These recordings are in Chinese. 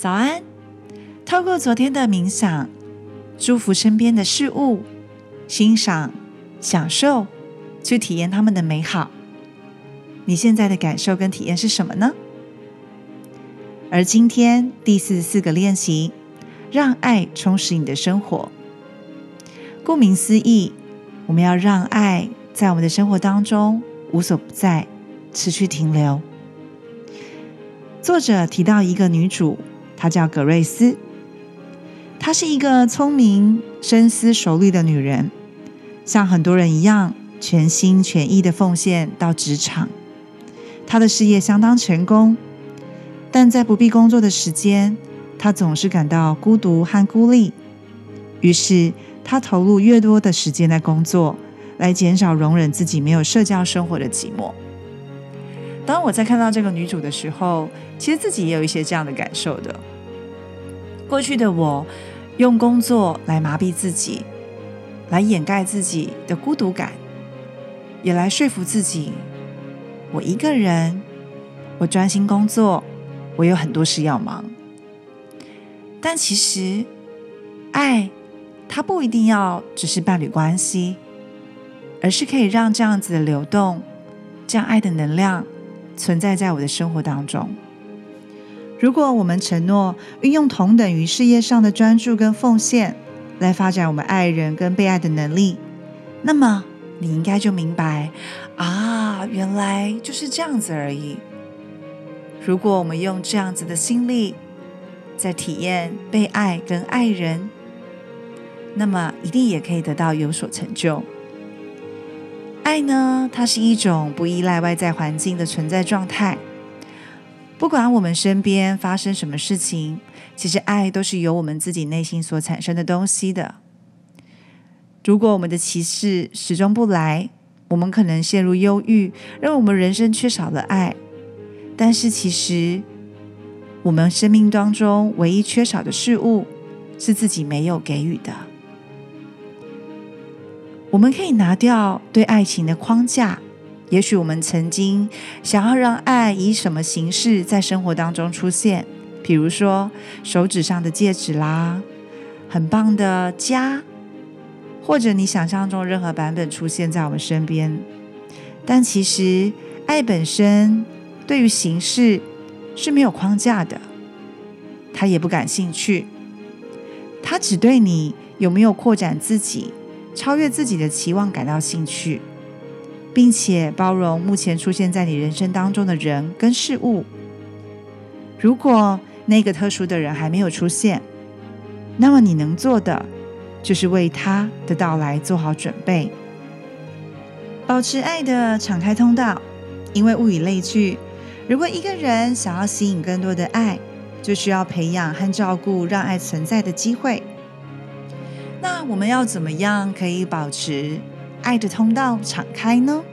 早安！透过昨天的冥想，祝福身边的事物，欣赏、享受，去体验他们的美好。你现在的感受跟体验是什么呢？而今天第四十四个练习，让爱充实你的生活。顾名思义，我们要让爱在我们的生活当中无所不在，持续停留。作者提到一个女主，她叫格瑞斯。她是一个聪明、深思熟虑的女人，像很多人一样，全心全意的奉献到职场。她的事业相当成功，但在不必工作的时间，她总是感到孤独和孤立。于是，她投入越多的时间在工作，来减少容忍自己没有社交生活的寂寞。当我在看到这个女主的时候，其实自己也有一些这样的感受的。过去的我，用工作来麻痹自己，来掩盖自己的孤独感，也来说服自己，我一个人，我专心工作，我有很多事要忙。但其实，爱它不一定要只是伴侣关系，而是可以让这样子的流动，这样爱的能量。存在在我的生活当中。如果我们承诺运用同等于事业上的专注跟奉献，来发展我们爱人跟被爱的能力，那么你应该就明白啊，原来就是这样子而已。如果我们用这样子的心力在体验被爱跟爱人，那么一定也可以得到有所成就。爱呢，它是一种不依赖外在环境的存在状态。不管我们身边发生什么事情，其实爱都是由我们自己内心所产生的东西的。如果我们的骑士始终不来，我们可能陷入忧郁，认为我们人生缺少了爱。但是其实，我们生命当中唯一缺少的事物，是自己没有给予的。我们可以拿掉对爱情的框架。也许我们曾经想要让爱以什么形式在生活当中出现，比如说手指上的戒指啦，很棒的家，或者你想象中任何版本出现在我们身边。但其实爱本身对于形式是没有框架的，他也不感兴趣，他只对你有没有扩展自己。超越自己的期望感到兴趣，并且包容目前出现在你人生当中的人跟事物。如果那个特殊的人还没有出现，那么你能做的就是为他的到来做好准备，保持爱的敞开通道。因为物以类聚，如果一个人想要吸引更多的爱，就需要培养和照顾让爱存在的机会。我们要怎么样可以保持爱的通道敞开呢？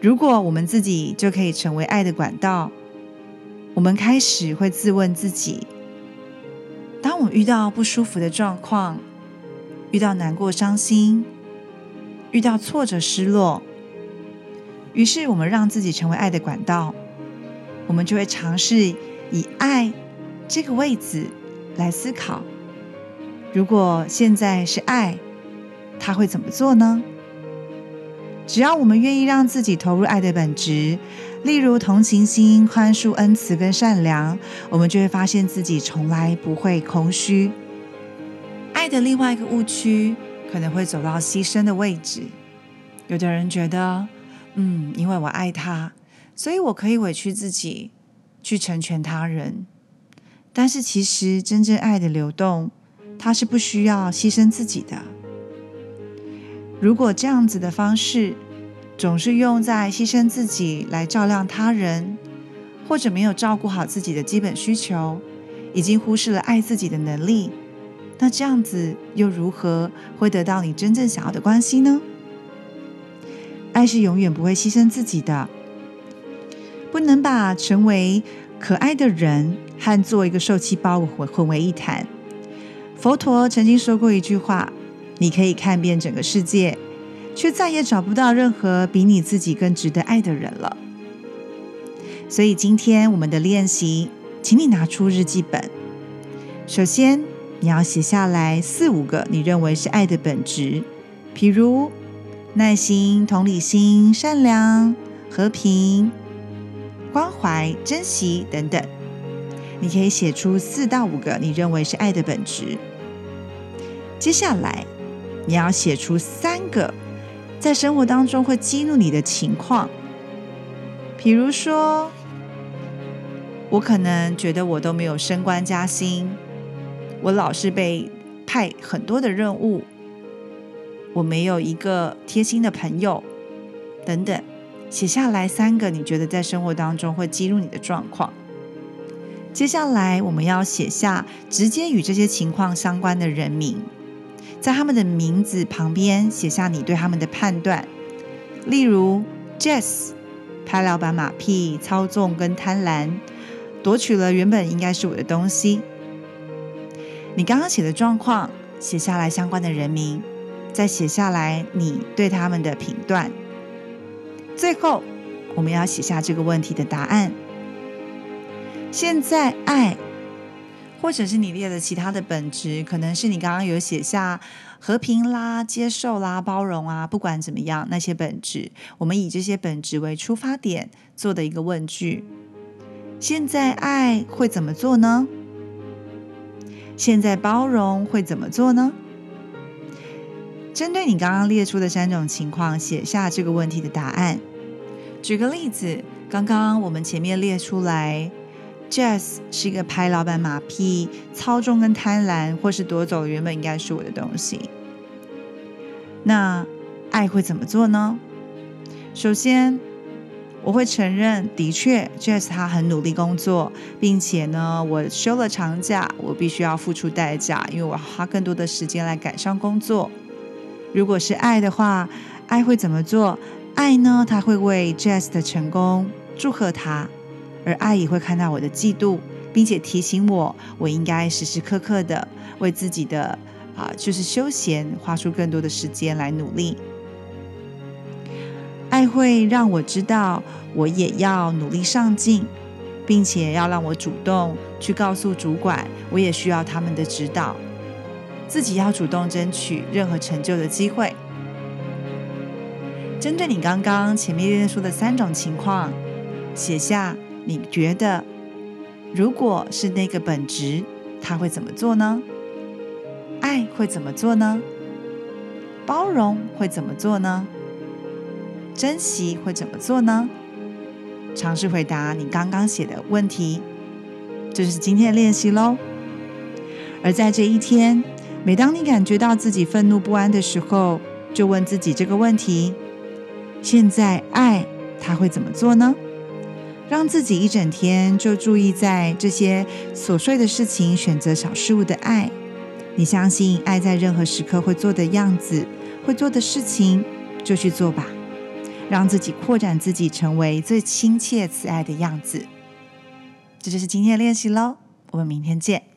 如果我们自己就可以成为爱的管道，我们开始会自问自己：当我遇到不舒服的状况，遇到难过、伤心，遇到挫折、失落，于是我们让自己成为爱的管道，我们就会尝试以爱这个位置来思考。如果现在是爱，他会怎么做呢？只要我们愿意让自己投入爱的本质，例如同情心、宽恕、恩慈跟善良，我们就会发现自己从来不会空虚。爱的另外一个误区，可能会走到牺牲的位置。有的人觉得，嗯，因为我爱他，所以我可以委屈自己去成全他人。但是其实真正爱的流动。他是不需要牺牲自己的。如果这样子的方式总是用在牺牲自己来照亮他人，或者没有照顾好自己的基本需求，已经忽视了爱自己的能力，那这样子又如何会得到你真正想要的关系呢？爱是永远不会牺牲自己的，不能把成为可爱的人和做一个受气包混混为一谈。佛陀曾经说过一句话：“你可以看遍整个世界，却再也找不到任何比你自己更值得爱的人了。”所以今天我们的练习请你拿出日记本。首先，你要写下来四五个你认为是爱的本质，譬如耐心、同理心、善良、和平、关怀、珍惜等等。你可以写出四到五个你认为是爱的本质。接下来，你要写出三个在生活当中会激怒你的情况，比如说，我可能觉得我都没有升官加薪，我老是被派很多的任务，我没有一个贴心的朋友，等等。写下来三个你觉得在生活当中会激怒你的状况。接下来，我们要写下直接与这些情况相关的人名。在他们的名字旁边写下你对他们的判断，例如 Jess 拍老板马屁、操纵跟贪婪，夺取了原本应该是我的东西。你刚刚写的状况，写下来相关的人名，再写下来你对他们的评断。最后，我们要写下这个问题的答案。现在爱。或者是你列的其他的本质，可能是你刚刚有写下和平啦、接受啦、包容啊，不管怎么样，那些本质，我们以这些本质为出发点做的一个问句。现在爱会怎么做呢？现在包容会怎么做呢？针对你刚刚列出的三种情况，写下这个问题的答案。举个例子，刚刚我们前面列出来。Jazz 是一个拍老板马屁、操纵跟贪婪，或是夺走原本应该是我的东西。那爱会怎么做呢？首先，我会承认，的确，Jazz 他很努力工作，并且呢，我休了长假，我必须要付出代价，因为我要花更多的时间来赶上工作。如果是爱的话，爱会怎么做？爱呢，他会为 Jazz 的成功祝贺他。而爱也会看到我的嫉妒，并且提醒我，我应该时时刻刻的为自己的啊，就是休闲，花出更多的时间来努力。爱会让我知道，我也要努力上进，并且要让我主动去告诉主管，我也需要他们的指导，自己要主动争取任何成就的机会。针对你刚刚前面说的三种情况，写下。你觉得，如果是那个本质，他会怎么做呢？爱会怎么做呢？包容会怎么做呢？珍惜会怎么做呢？尝试回答你刚刚写的问题，这就是今天的练习喽。而在这一天，每当你感觉到自己愤怒不安的时候，就问自己这个问题：现在爱他会怎么做呢？让自己一整天就注意在这些琐碎的事情，选择小事物的爱。你相信爱在任何时刻会做的样子，会做的事情，就去做吧。让自己扩展自己，成为最亲切慈爱的样子。这就是今天的练习喽。我们明天见。